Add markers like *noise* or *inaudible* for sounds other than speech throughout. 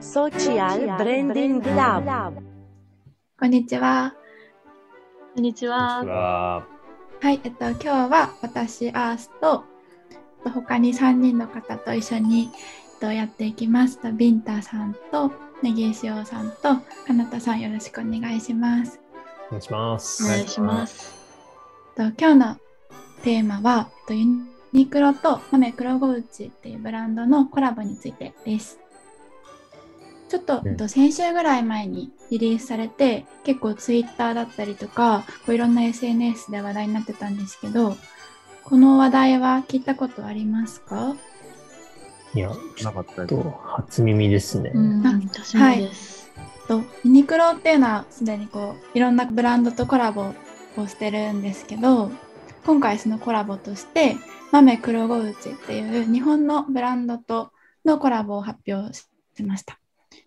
Social Branding Lab こんにちは。こんにちは。ははい、えっと、今日は私、アースと、えっと他に3人の方と一緒に、えっと、やっていきます。とビンタさんと、ネギシオさんと、かなたさんよろしくお願いします。お願いします。お願いします。えっと今日のテーマは、えっとユニクロと豆黒ゴウチっていうブランドのコラボについてです。ちょっと、うんえっと先週ぐらい前にリリースされて、結構ツイッターだったりとか、こういろんな SNS で話題になってたんですけど、この話題は聞いたことありますか？いや、なかった初耳ですね。うん、あ私もです。とユニクロっていうのはすでにこういろんなブランドとコラボをしてるんですけど今回そのコラボとして豆黒ゴウチっていう日本のブランドとのコラボを発表しました。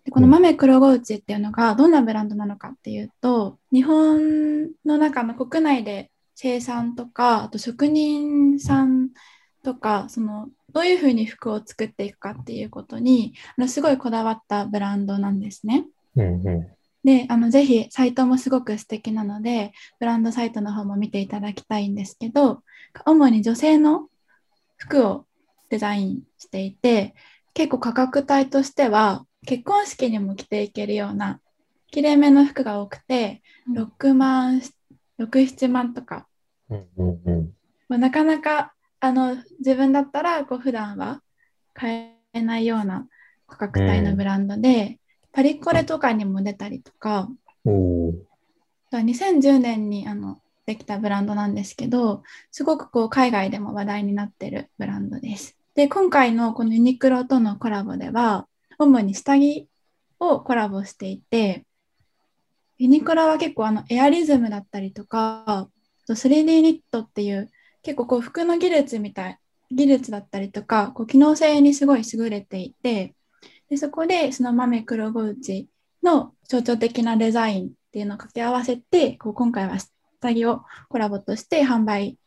でこの豆黒ゴウチっていうのがどんなブランドなのかっていうと日本の中の国内で生産とかあと職人さんとかそのどういうふうに服を作っていくかっていうことにあのすごいこだわったブランドなんですね。うんうで、あの、ぜひ、サイトもすごく素敵なので、ブランドサイトの方も見ていただきたいんですけど、主に女性の服をデザインしていて、結構価格帯としては、結婚式にも着ていけるような、きれいめの服が多くて、うん6万、6、7万とか、ん。うんうんうん。まあなかなか、あの、自分だったら、こう、普段は買えないような価格帯のブランドで、パリコレとかにも出たりとか、おー2010年にあのできたブランドなんですけど、すごくこう海外でも話題になってるブランドです。で、今回のこのユニクロとのコラボでは、主に下着をコラボしていて、ユニクロは結構あのエアリズムだったりとか、3D ニットっていう結構こう服の技術みたい、技術だったりとか、こう機能性にすごい優れていて、でそこでその豆黒ゴウチの象徴的なデザインっていうのを掛け合わせて、こう今回は下着をコラボとして販売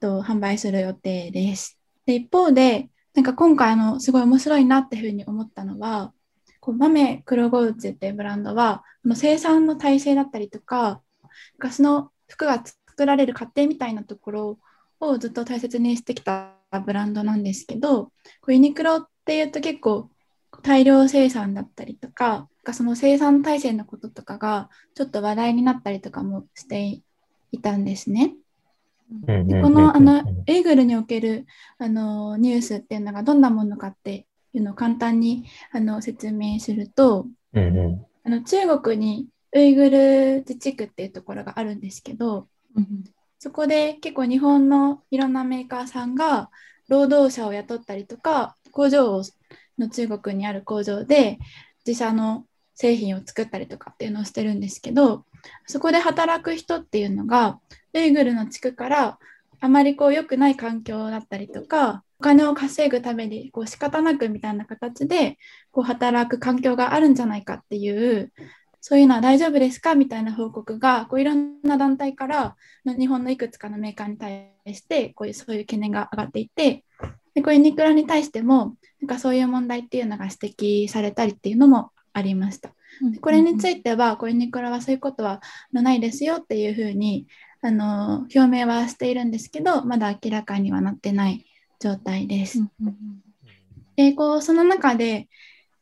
と販売する予定です。で一方で、なんか今回のすごい面白いなっていうふうに思ったのは、こう豆黒ゴウチっていうブランドは、この生産の体制だったりとか、なんかその服が作られる過程みたいなところをずっと大切にしてきたブランドなんですけど、こうユニクロっていうと結構大量生産だったりとか、かその生産体制のこととかがちょっと話題になったりとかもしていたんですね。うんうんうんでこのあのエーグルにおけるあのニュースっていうのがどんなものかっていうのを簡単にあの説明すると、うんうあの中国にウイグル自治区っていうところがあるんですけど、そこで結構日本のいろんなメーカーさんが労働者を雇ったりとか工場をの中国にある工場で自社の製品を作ったりとかっていうのをしてるんですけどそこで働く人っていうのがウイグルの地区からあまりこう良くない環境だったりとかお金を稼ぐためにこう仕方なくみたいな形でこう働く環境があるんじゃないかっていうそういうのは大丈夫ですかみたいな報告がこういろんな団体から日本のいくつかのメーカーに対してこういうそういう懸念が上がっていてでこういうユニクロに対してもなんかそういう問題っていうのが指摘されたりっていうのもありました。これについてはこうユニクロはそういうことはないですよっていうふうにあの表明はしているんですけどまだ明らかにはなってない状態です。でこうその中で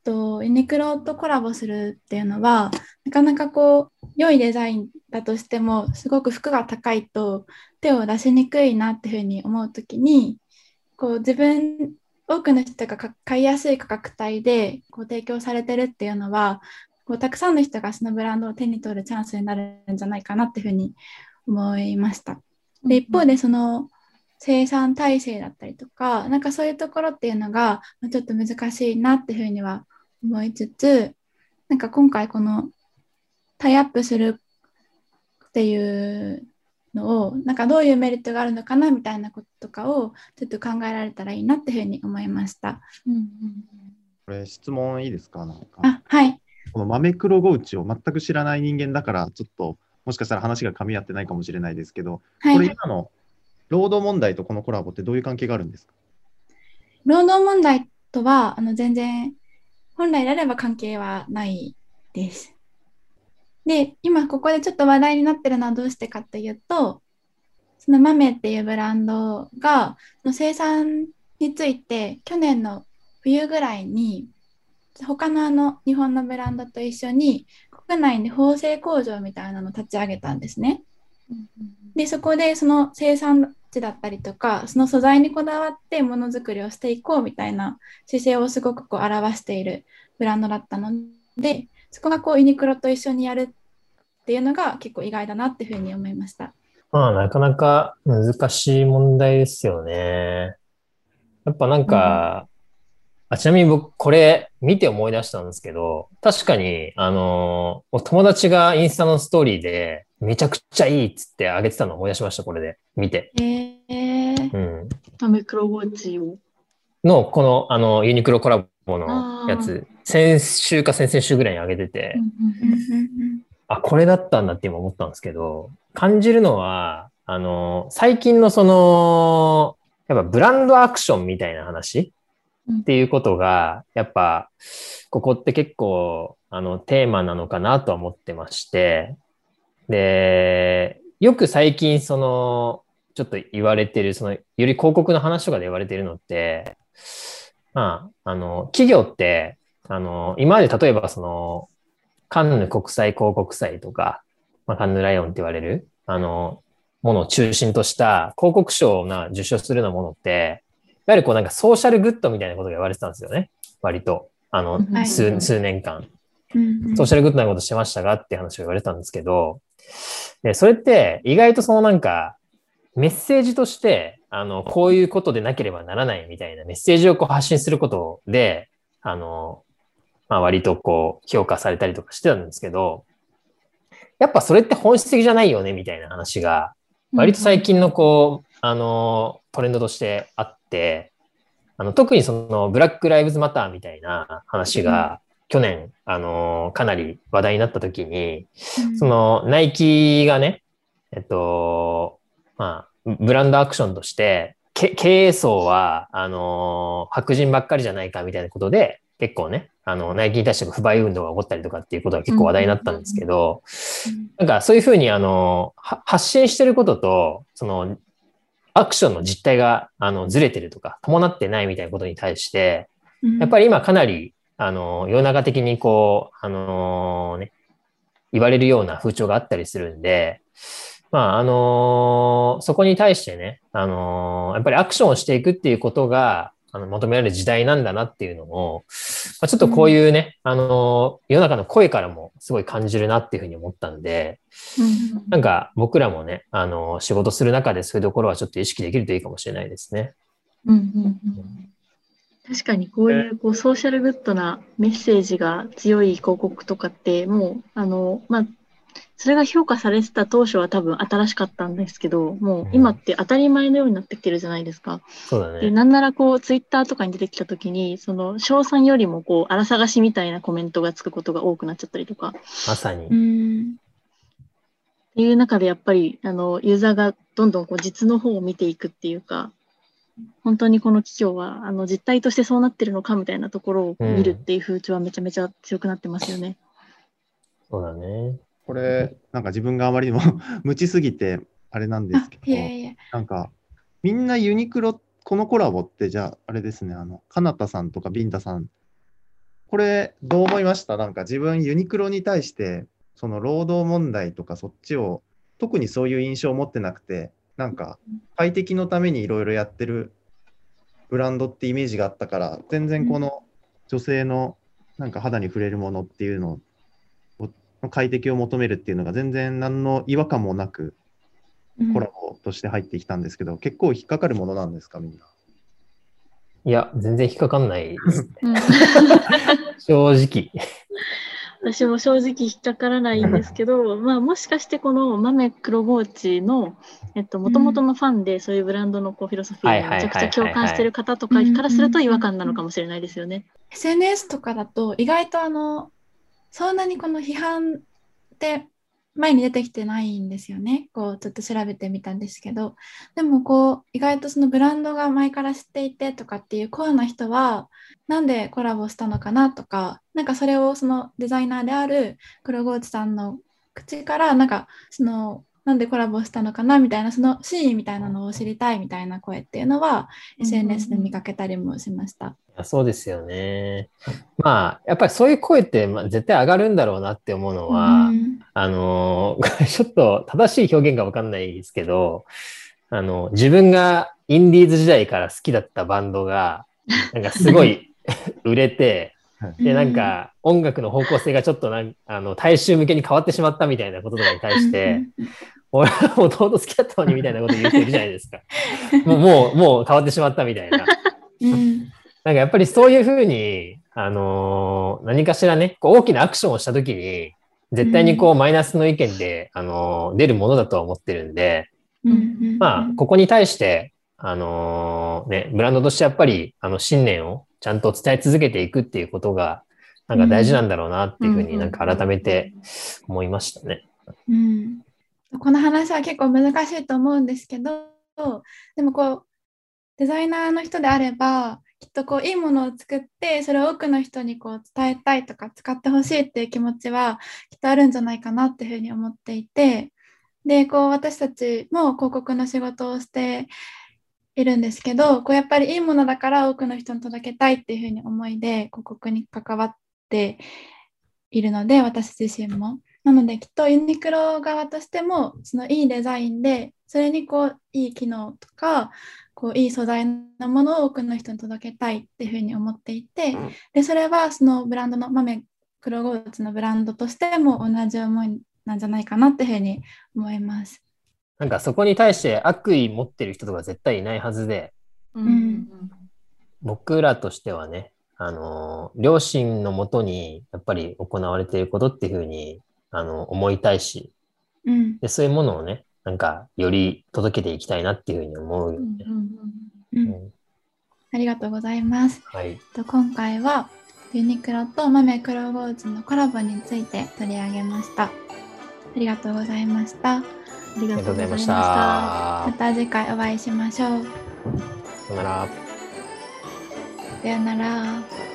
とユニクロとコラボするっていうのはなかなかこう良いデザインだとしてもすごく服が高いと手を出しにくいなっていうふうに思う時にこう自分多くの人がか買いやすい価格帯でこう提供されてるっていうのはこうたくさんの人がそのブランドを手に取るチャンスになるんじゃないかなっていうふうに思いました。で一方でその生産体制だったりとかなんかそういうところっていうのがまあちょっと難しいなっていうふうには思いつつなんか今回このタイアップするっていうのをなんかどういうメリットがあるのかなみたいなこととかをちょっと考えられたらいいなっていうふうに思いました。これ質問いいですか？なんか。あはい。この豆黒ゴウチを全く知らない人間だから、ちょっともしかしたら話が噛み合ってないかもしれないですけど、はいこれ今の労働問題とこのコラボってどういう関係があるんですか？労働問題とはあの全然本来であれば関係はないです。で、今ここでちょっと話題になってるのはどうしてかというと、その豆っていうブランドが、その生産について去年の冬ぐらいに、他のあの日本のブランドと一緒に国内で縫製工場みたいなのを立ち上げたんですね。で、そこでその生産地だったりとか、その素材にこだわってものづくりをしていこうみたいな姿勢をすごくこう表しているブランドだったので、そこがこうユニクロと一緒にやるっていうのが結構意外だなっていうふうに思いました。まあ、なかなか難しい問題ですよね。やっぱなんか、あ、ちなみに僕、これ見て思い出したんですけど、確かに、あのー友達がインスタのストーリーで、めちゃくちゃいいっつってあげてたのを思い出しました、これで。見て。へえうん。マメクロウォッチを。の、この、あの、ユニクロコラボのやつ、先週か先々週ぐらいに上げてて、あ、これだったんだって今思ったんですけど、感じるのは、あの、最近のその、やっぱブランドアクションみたいな話うんっていうことが、やっぱ、ここって結構、あの、テーマなのかなとは思ってまして、で、よく最近その、ちょっと言われてる、その、より広告の話とかで言われてるのって、まあ、あの、企業って、あの、今まで例えばその、カンヌ国際広告祭とか、まあ、カンヌライオンって言われる、あの、ものを中心とした広告賞が受賞するようなものって、わゆるこうなんかソーシャルグッドみたいなことが言われてたんですよね。割と。あのは、い数、数年間。うんソーシャルグッドなことしてましたがって話を言われたんですけど、でそれって意外とそのなんか、メッセージとして、あの、こういうことでなければならないみたいなメッセージをこう発信することで、あの、まあ割とこう評価されたりとかしてたんですけど、やっぱそれって本質的じゃないよねみたいな話が、割と最近のこう、あの、トレンドとしてあって、あの、特にその、ブラック・ライブズ・マターみたいな話が、去年、あの、かなり話題になった時に、その、ナイキがね、えっと、まあ、ブランドアクションとして、け経営層は、あの、白人ばっかりじゃないかみたいなことで、結構ね、あの、ナイキに対して不買運動が起こったりとかっていうことが結構話題になったんですけど、なんかそういうふうにあのは発信してることと、そのアクションの実態があのずれてるとか、伴ってないみたいなことに対して、やっぱり今かなりあの世の中的にこう、あのね、言われるような風潮があったりするんで、まあ、あのそこに対してね、あのやっぱりアクションをしていくっていうことが、あの求められる時代なんだなっていうのを、まあ、ちょっとこういうね、あの世の中の声からもすごい感じるなっていうふうに思ったんで、なんか僕らもね、あの仕事する中でそういうところはちょっと意識できるといいかもしれないですね。うんうんうん確かにこういうこうソーシャルグッドなメッセージが強い広告とかってもうあのまあそれが評価されてた当初は多分新しかったんですけどもう今って当たり前のようになってきてるじゃないですか。そうだね。でなんならこうツイッターとかに出てきた時にその賞賛よりもこう荒探しみたいなコメントがつくことが多くなっちゃったりとかまさに。うんっていう中でやっぱりあのユーザーがどんどんこう実の方を見ていくっていうか本当にこの企業はあの実態としてそうなってるのかみたいなところを見るっていう風潮はめちゃめちゃ強くなってますよね。そうだね。これ、なんか自分があまりにも *laughs* 無知すぎて、あれなんですけど、いやいやなんか、みんなユニクロ、このコラボって、じゃあ、あれですね、あの、かなたさんとかビンタさん、これ、どう思いました？なんか自分、ユニクロに対して、その労働問題とかそっちを、特にそういう印象を持ってなくて、なんか、快適のためにいろいろやってるブランドってイメージがあったから、全然この女性のなんか肌に触れるものっていうの快適を求めるっていうのが全然何の違和感もなくコラボとして入ってきたんですけど、結構引っかかるものなんですか、みんな？いや、全然引っかかんないですね。うん *laughs* 正直。私も正直引っかからないんですけど、*laughs* まあ、もしかしてこの豆黒ゴーチのもともとのファンでそういうブランドのこうフィロソフィーにめちゃくちゃ共感してる方とかからすると違和感なのかもしれないですよね。SNS とかだと意外とあのそんなにこの批判って前に出てきてないんですよね。こうちょっと調べてみたんですけど、でもこう意外とそのブランドが前から知っていてとかっていうコアな人は、なんでコラボしたのかなとか、なんかそれをそのデザイナーである黒河内さんの口からなんかそのなんでコラボしたのかなみたいなそのシーンみたいなのを知りたいみたいな声っていうのは SNS で見かけたりもしました。そうですよね。まあ、やっぱりそういう声ってまあ絶対上がるんだろうなって思うのは、うんあのー *laughs* ちょっと正しい表現がわかんないですけど、あの、自分がインディーズ時代から好きだったバンドが、なんかすごい売れて、*laughs* で、なんか音楽の方向性がちょっとなんあの大衆向けに変わってしまったみたいなこととかに対して、俺はもともと好きだったのにみたいなこと言う人いるじゃないですか。*laughs* もう、もう、もう変わってしまったみたいな。うん。なんかやっぱりそういうふうに、あのー何かしらね、こう大きなアクションをしたときに、絶対にこうマイナスの意見で、あのー出るものだとは思ってるんで、うん。まあ、ここに対して、あのーね、ブランドとしてやっぱり、あの、信念をちゃんと伝え続けていくっていうことが、なんか大事なんだろうなっていうふうになんか改めて思いましたね。うんこの話は結構難しいと思うんですけどでもこうデザイナーの人であればきっとこういいものを作ってそれを多くの人にこう伝えたいとか使ってほしいっていう気持ちはきっとあるんじゃないかなっていうふうに思っていてでこう私たちも広告の仕事をしているんですけどこうやっぱりいいものだから多くの人に届けたいっていうふうに思いで広告に関わっているので私自身も。なのできっとユニクロ側としてもそのいいデザインでそれにこういい機能とかこういい素材のものを多くの人に届けたいっていうふうに思っていてでそれはそのブランドの豆黒ゴーツのブランドとしても同じ思いなんじゃないかなっていうふうに思います。なんかそこに対して悪意持ってる人とか絶対いないはずで、うん僕らとしてはね、あのー、両親のもとにやっぱり行われていることっていうふうに、あの、思いたいし、うんで、そういうものをね、なんか、より届けていきたいなっていうふうに思うよね。うんうんありがとうございます。はい。と今回はユニクロと豆黒ゴーツのコラボについて取り上げました。ありがとうございました。ありがありがとうございましとうございました。また次回お会いしましょう。さよなら。さよなら。